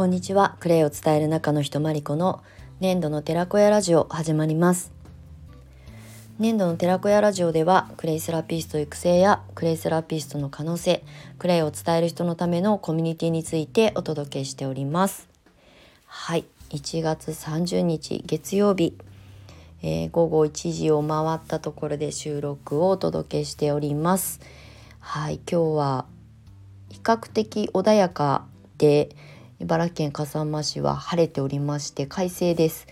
こんにちは。クレイを伝える中の人まりこの粘土の寺子屋ラジオ始まります。粘土の寺子屋ラジオではクレイセラピスト育成やクレイセラピストの可能性クレイを伝える人のためのコミュニティについてお届けしております。はい。1月30日月曜日。えー、午後1時を回ったところで収録をお届けしております。はい。今日は比較的穏やかで茨城県笠間市は晴れておりまして快晴です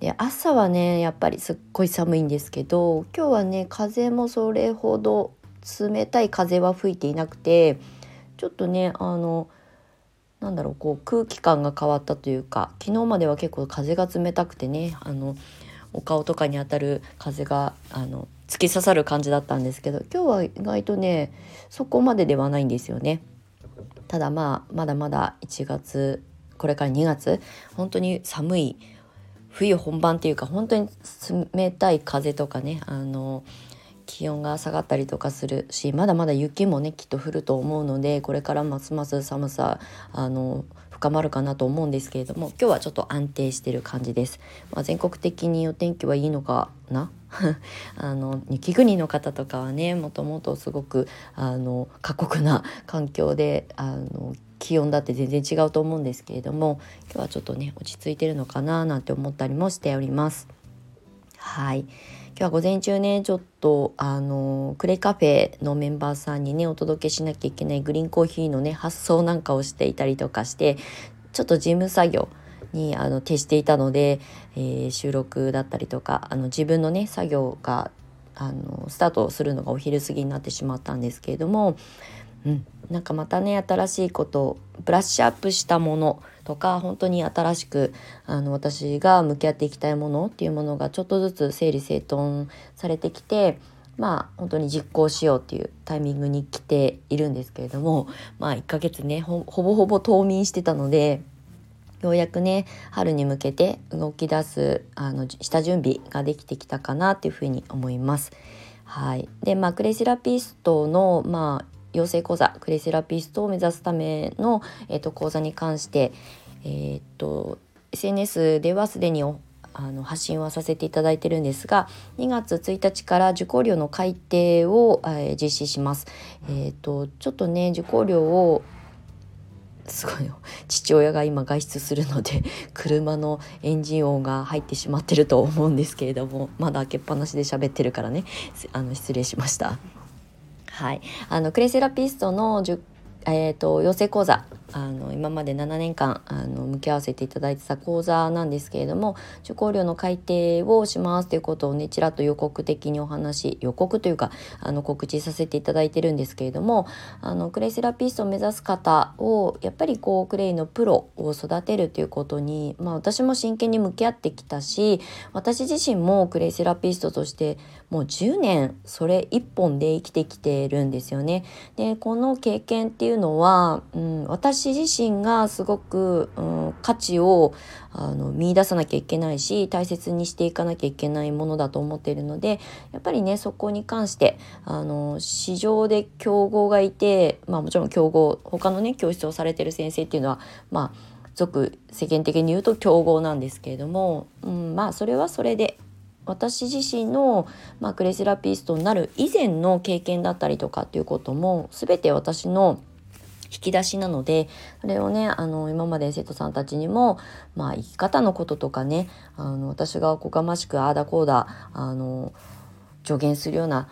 で朝はねやっぱりすっごい寒いんですけど今日はね風もそれほど冷たい風は吹いていなくてちょっとねあのなんだろうこう空気感が変わったというか昨日までは結構風が冷たくてねあのお顔とかに当たる風があの突き刺さる感じだったんですけど今日は意外とねそこまでではないんですよね。ただまあまだまだ1月これから2月本当に寒い冬本番っていうか本当に冷たい風とかねあの気温が下がったりとかするしまだまだ雪もねきっと降ると思うのでこれからますます寒さあの深まるかなと思うんですけれども今日はちょっと安定してる感じです。まあ、全国的にお天気はいいのかな？あの雪国の方とかはねもともとすごくあの過酷な環境であの気温だって全然違うと思うんですけれども今日はちょっとね落ち着いてるのかななんて思ったりもしております。はい今日は午前中ねちょっとあのクレカフェのメンバーさんにねお届けしなきゃいけないグリーンコーヒーのね発送なんかをしていたりとかしてちょっと事務作業にあの徹していたので、えー、収録だったりとかあの自分のね作業があのスタートするのがお昼過ぎになってしまったんですけれども、うん、なんかまたね新しいことブラッシュアップしたものとか本当に新しくあの私が向き合っていきたいものっていうものがちょっとずつ整理整頓されてきてまあ本当に実行しようっていうタイミングに来ているんですけれどもまあ1ヶ月ねほぼほぼ冬眠してたのでようやくね春に向けて動き出すあの下準備ができてきたかなっていうふうに思います。はい、でまあクレイセラピストのまあ養成講座クレイセラピストを目指すための、えーと、講座に関して、えーと、SNS ではすでにあの発信はさせていただいてるんですが2月1日から受講料の改定を、えー、実施します。えー、とちょっとね受講料をすごい父親が今外出するので 車のエンジン音が入ってしまってると思うんですけれどもまだ開けっぱなしで喋ってるからね。あの失礼しました。はい、あのクレイセラピストのえーと、養成講座あの今まで7年間あの向き合わせていただいてた講座なんですけれども受講料の改定をしますということをねちらっと予告的にお話予告というかあの告知させていただいてるんですけれどもあのクレイセラピストを目指す方をやっぱりこうクレイのプロを育てるということに、まあ、私も真剣に向き合ってきたし私自身もクレイセラピストとしてもう10年それ一本で生きてきてるんですよね。でこの経験っていうのは、うん、私私自身がすごく、うん、価値をあの見出さなきゃいけないし大切にしていかなきゃいけないものだと思っているのでやっぱりねそこに関してあの市場で競合がいて、まあ、もちろん競合他のね教室をされてる先生っていうのはまあ俗世間的に言うと競合なんですけれども、うん、まあそれはそれで私自身の、まあ、クレイセラピストになる以前の経験だったりとかっていうことも全て私の引き出しなのでそれをねあの今まで生徒さんたちにも、まあ、生き方のこととかねあの私がおこがましくああだこうだあの助言するような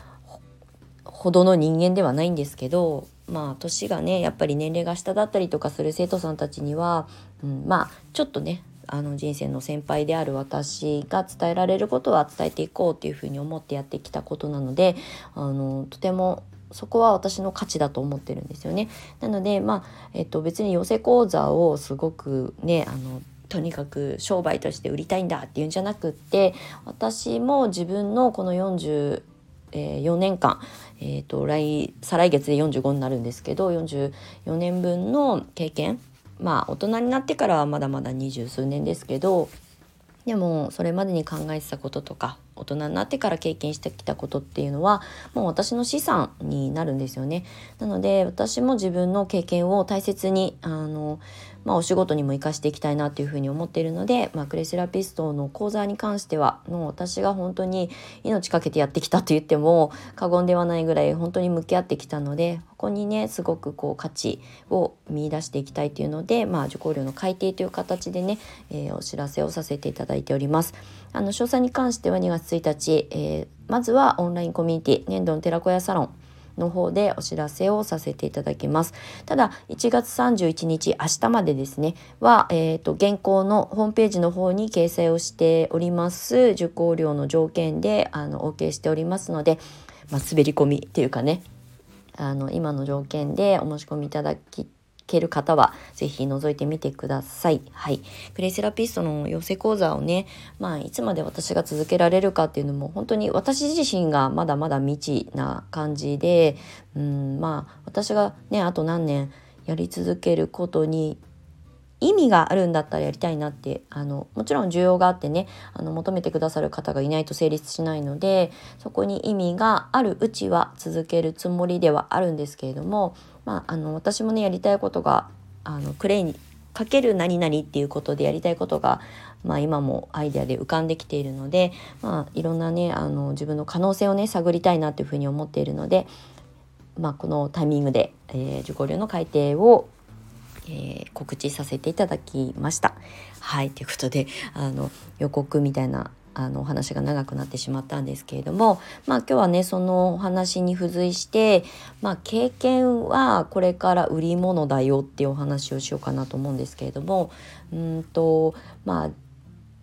ほどの人間ではないんですけどまあ年がねやっぱり年齢が下だったりとかする生徒さんたちには、うん、まあちょっとねあの人生の先輩である私が伝えられることは伝えていこうっていうふうに思ってやってきたことなのであのとてもそこは私の価値だと思ってるんですよね。なので、まあえっと、別に養成講座をすごくねあのとにかく商売として売りたいんだっていうんじゃなくって私も自分のこの40 4年間、えーと、来再来月で45になるんですけど44年分の経験まあ大人になってからはまだまだ二十数年ですけどでもそれまでに考えてたこととか大人になってから経験してきたことっていうのはもう私の資産になるんですよね。なので私も自分の経験を大切にあのまあ、お仕事にも生かしていきたいなというふうに思っているので、まあ、クレセラピストの講座に関してはもう私が本当に命かけてやってきたと言っても過言ではないぐらい本当に向き合ってきたのでここにねすごくこう価値を見出していきたいというので、まあ、受講料の改定という形でね、えー、お知らせをさせていただいております。あの詳細に関しては2月1日、えー、まずはオンラインコミュニティ年度の寺子屋サロンの方でお知らせをさせていただきます。ただ1月31日明日までですねは、えーと、現行のホームページの方に掲載をしております受講料の条件であの OK しておりますので、まあ、滑り込みっていうかねあの今の条件でお申し込みいただきける方は是非覗いてみてください。はい。プレイセラピストの養成講座をね、まあいつまで私が続けられるかっていうのも本当に私自身がまだまだ未知な感じで、うん、まあ私がね、あと何年やり続けることに意味があるんだったらやりたいなってあのもちろん需要があってねあの求めてくださる方がいないと成立しないのでそこに意味があるうちは続けるつもりではあるんですけれどもまあ、あの私もねやりたいことがあのクレイにかける何々っていうことでやりたいことが、まあ、今もアイデアで浮かんできているので、まあ、いろんなねあの自分の可能性をね探りたいなというふうに思っているので、まあ、このタイミングで、えー、受講料の改定を、えー、告知させていただきました。はいということであの予告みたいなあのお話が長くなってしまったんですけれどもまあ今日はねそのお話に付随してまあ経験はこれから売り物だよっていうお話をしようかなと思うんですけれどもうんとまあ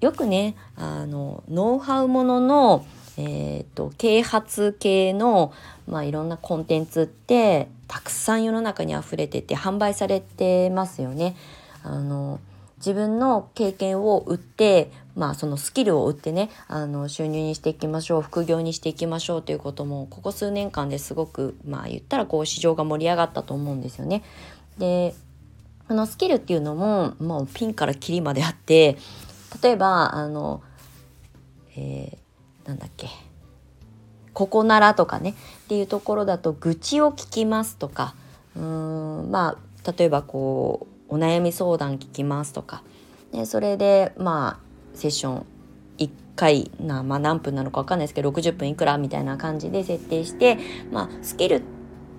よくねあのノウハウもののえーと、啓発系の、まあ、いろんなコンテンツってたくさん世の中にあふれてて販売されてますよね。あの自分の経験を売ってまあそのスキルを売ってねあの収入にしていきましょう副業にしていきましょうということもここ数年間ですごくまあ言ったらこう市場が盛り上がったと思うんですよね。でこのスキルっていうのももうピンからキリまであって例えばあの、えー、なんだっけ？ここならとかね。っていうところだと愚痴を聞きますとか。うーん。まあ例えばこうお悩み相談聞きますとか。でそれでまあセッション1回な、まあ、何分なのか分かんないですけど60分いくらみたいな感じで設定して、まあ、スキル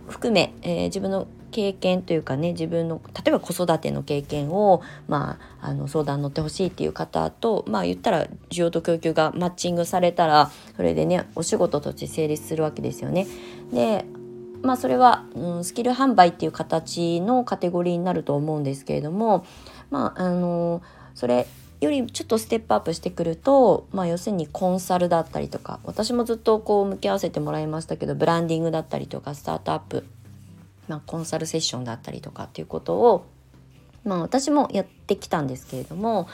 含め、えー、自分の経験というかね自分の例えば子育ての経験を、まあ、あの相談乗ってほしいっていう方とまあ言ったら需要と供給がマッチングされたらそれでねお仕事として成立するわけですよね。でまあそれは、うん、スキル販売っていう形のカテゴリーになると思うんですけれどもまああのそれよりちょっとステップアップしてくると、まあ、要するにコンサルだったりとか私もずっとこう向き合わせてもらいましたけどブランディングだったりとかスタートアップ、まあ、コンサルセッションだったりとかっていうことを、まあ、私もやってきたんですけれども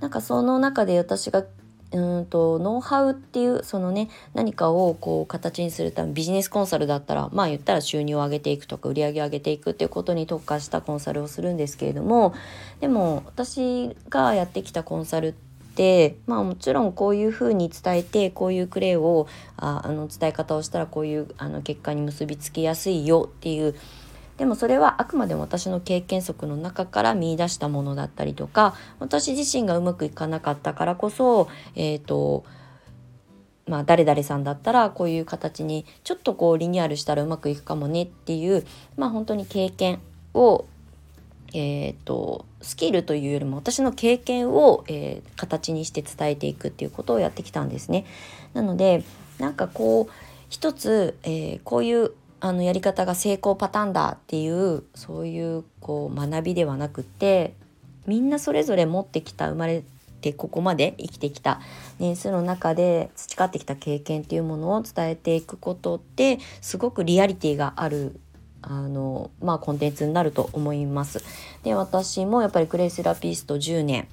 なんかその中で私がうんとノウハウっていうそのね何かをこう形にするためビジネスコンサルだったらまあ言ったら収入を上げていくとか売り上げを上げていくっていうことに特化したコンサルをするんですけれどもでも私がやってきたコンサルってまあもちろんこういうふうに伝えてこういうクレイをああの伝え方をしたらこういうあの結果に結びつきやすいよっていうでもそれはあくまでも私の経験則の中から見出したものだったりとか私自身がうまくいかなかったからこそえっ、ー、とまあ誰々さんだったらこういう形にちょっとこうリニューアルしたらうまくいくかもねっていうまあ本当に経験をえーと、スキルというよりも私の経験を、えー、形にして伝えていくっていうことをやってきたんですね。なのでなんかこう一つ、えー、こういうあのやり方が成功パターンだっていうそういうこう学びではなくてみんなそれぞれ持ってきた生まれてここまで生きてきた年数の中で培ってきた経験っていうものを伝えていくことってすごくリアリティがあるあのまあコンテンツになると思います。で私もやっぱりクレイセラピスト10年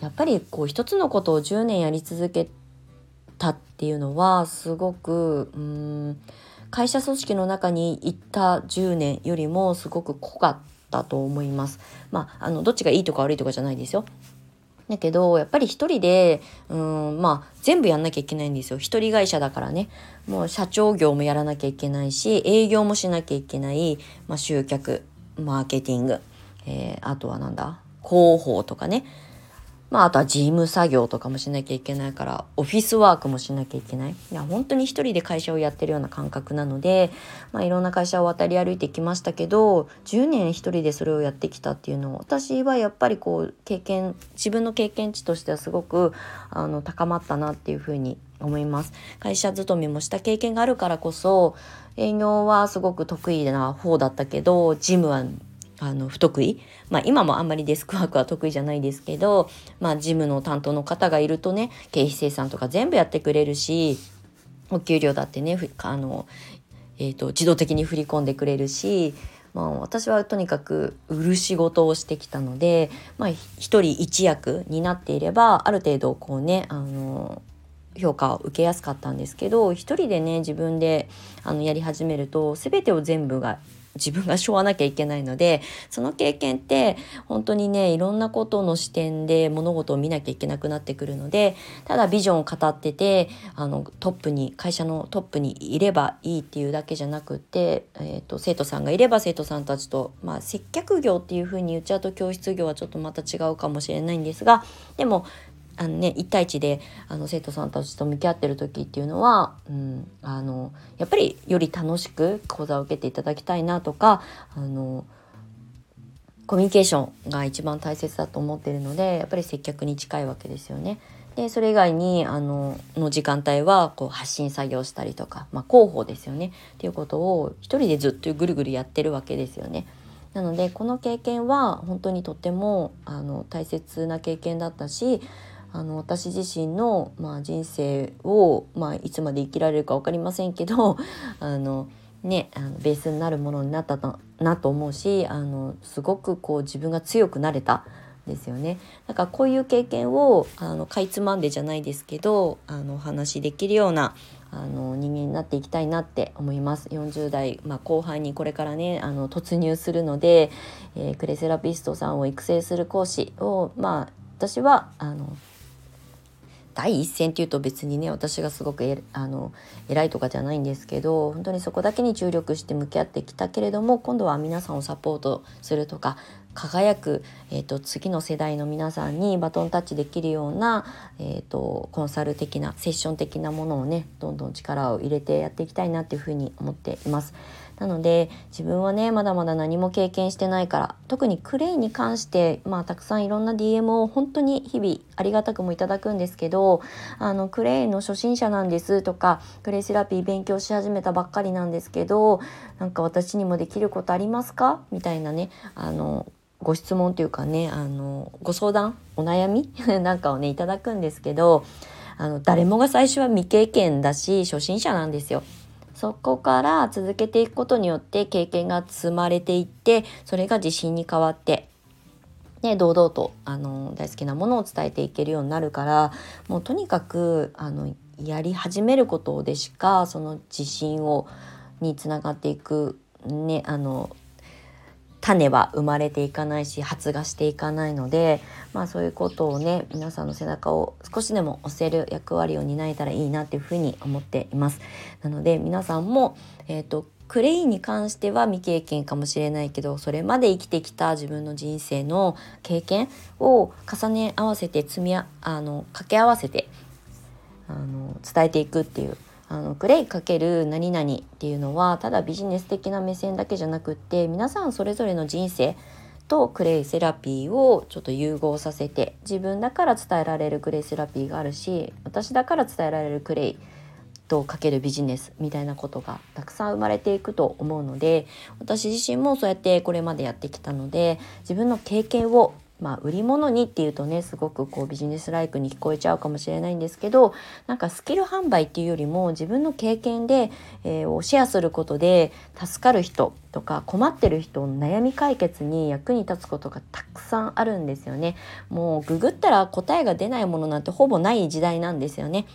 やっぱりこう一つのことを10年やり続けたっていうのはすごくうん会社組織の中に行った10年よりもすごく濃かったと思います。まあ、あのどっちがいいとか悪いとかじゃないですよ。だけどやっぱり一人でうんまあ全部やんなきゃいけないんですよ。一人会社だからね。もう社長業もやらなきゃいけないし営業もしなきゃいけない、まあ、集客マーケティング、えー、あとはなんだ？広報とかね。まあ、あとは事務作業とかもしなきゃいけないから、オフィスワークもしなきゃいけない。いや、本当に一人で会社をやってるような感覚なので、まあ、いろんな会社を渡り歩いてきましたけど、10年一人でそれをやってきたっていうのを、私はやっぱりこう、経験、自分の経験値としてはすごく、あの、高まったなっていうふうに思います。会社勤めもした経験があるからこそ、営業はすごく得意な方だったけど、ジムはあの不得意、まあ、今もあんまりデスクワークは得意じゃないですけど、まあ、事務の担当の方がいるとね経費生産とか全部やってくれるしお給料だってねあの、えーと、自動的に振り込んでくれるし、まあ、私はとにかく売る仕事をしてきたので、まあ、人一役になっていればある程度こうねあの評価を受けやすかったんですけど一人でね自分であのやり始めると全てを全部が自分がしょわなきゃいけないのでその経験って本当にねいろんなことの視点で物事を見なきゃいけなくなってくるのでただビジョンを語っててあのトップに会社のトップにいればいいっていうだけじゃなくって、えーと、生徒さんがいれば生徒さんたちと、まあ、接客業っていうふうに言っちゃうと教室業はちょっとまた違うかもしれないんですがでもあのね、1対1であの生徒さんたちと向き合ってる時っていうのは、うん、あのやっぱりより楽しく講座を受けていただきたいなとかあのコミュニケーションが一番大切だと思ってるのでやっぱり接客に近いわけですよね。でそれ以外にあのの時間帯はこう発信作業したりとか、まあ、広報ですよねっていうことを一人でずっとぐるぐるやってるわけですよね。なのでこの経験は本当にとってもあの大切な経験だったしあの私自身の、まあ、人生を、まあ、いつまで生きられるか分かりませんけど あの、ね、あのベースになるものになったとなと思うしあのすごくこう自分が強くなれたですよね。だからこういう経験をあのかいつまんでじゃないですけどあのお話しできるようなあの人間になっていきたいなって思います。40代、まあ、後半にこれからねあの突入するので、えー、クレセラピストさんを育成する講師をまあ私はあの第一線っていうと別にね私がすごくえあの偉いとかじゃないんですけど本当にそこだけに注力して向き合ってきたけれども今度は皆さんをサポートするとか輝く、えーと、次の世代の皆さんにバトンタッチできるような、えーと、コンサル的なセッション的なものをねどんどん力を入れてやっていきたいなっていうふうに思っています。なので自分はねまだまだ何も経験してないから特にクレイに関してまあたくさんいろんな DM を本当に日々ありがたくもいただくんですけどあのクレイの初心者なんですとかクレイセラピー勉強し始めたばっかりなんですけどなんか私にもできることありますか？みたいなねあのご質問というかねあのご相談お悩み？なんかをねいただくんですけどあの誰もが最初は未経験だし初心者なんですよ。そこから続けていくことによって経験が積まれていってそれが自信に変わってね、堂々とあの大好きなものを伝えていけるようになるからもうとにかくあのやり始めることでしかその自信をにつながっていく、ね、あの種は生まれていかないし発芽していかないので、まあ、そういうことをね皆さんの背中を少しでも押せる役割を担えたらいいなっていうふうに思っています。なので皆さんも、えーと、クレイに関しては未経験かもしれないけどそれまで生きてきた自分の人生の経験を重ね合わせて積みあの掛け合わせてあの伝えていくっていうあのクレイ×何々っていうのはただビジネス的な目線だけじゃなくって皆さんそれぞれの人生とクレイセラピーをちょっと融合させて自分だから伝えられるクレイセラピーがあるし私だから伝えられるクレイとかけるビジネスみたいなことがたくさん生まれていくと思うので私自身もそうやってこれまでやってきたので自分の経験をまあ、売り物にっていうとねすごくこうビジネスライクに聞こえちゃうかもしれないんですけどなんかスキル販売っていうよりも自分の経験で、えー、をシェアすることで助かる人とか困ってる人の悩み解決に役に立つことがたくさんあるんですよね。もうググったら答えが出ないものなんてほぼない時代なんですよね。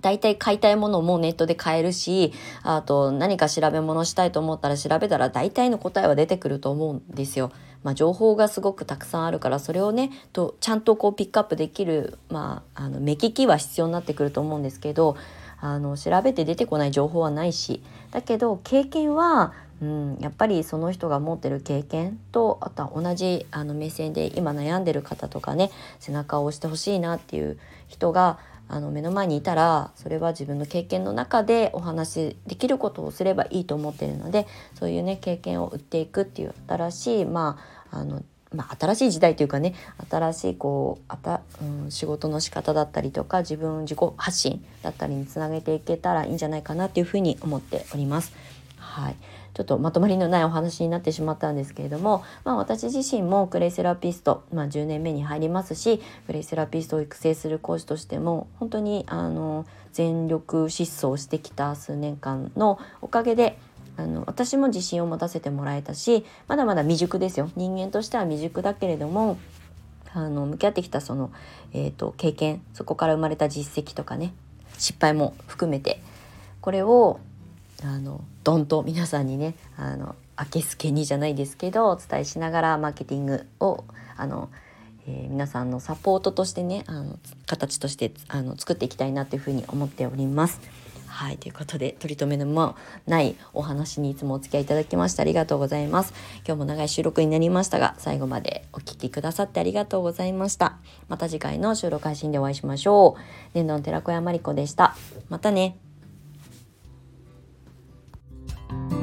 大体買いたいものもネットで買えるし、あと何か調べ物したいと思ったら調べたら大体の答えは出てくると思うんですよ。まあ、情報がすごくたくさんあるからそれをねとちゃんとこうピックアップできる、まあ、あの目利きは必要になってくると思うんですけどあの調べて出てこない情報はないしだけど経験はうん、やっぱりその人が持ってる経験とあとは同じあの目線で今悩んでる方とかね背中を押してほしいなっていう人があの目の前にいたらそれは自分の経験の中でお話しできることをすればいいと思ってるのでそういうね経験を売っていくっていう新しいまああのまあ、新しい時代というかね新しいこうあた、うん、仕事の仕方だったりとか自分自己発信だったりにつなげていけたらいいんじゃないかなっていうふうに思っております。はい、ちょっとまとまりのないお話になってしまったんですけれども、まあ、私自身もクレイセラピスト、まあ、10年目に入りますしクレイセラピストを育成する講師としても本当にあの全力疾走してきた数年間のおかげであの私も自信を持たせてもらえたしまだまだ未熟ですよ。人間としては未熟だけれどもあの向き合ってきたその、えーと経験そこから生まれた実績とかね失敗も含めてこれをあのどんと皆さんにねあの明けすけにじゃないですけどお伝えしながらマーケティングをあの、えー、皆さんのサポートとしてねあの形としてあの作っていきたいなというふうに思っております。はいということで取り留めのもないお話にいつもお付き合いいただきましてありがとうございます。今日も長い収録になりましたが最後までお聴きくださってありがとうございました。また次回の収録配信でお会いしましょう。年度の寺子屋まりこでした。またね。thank you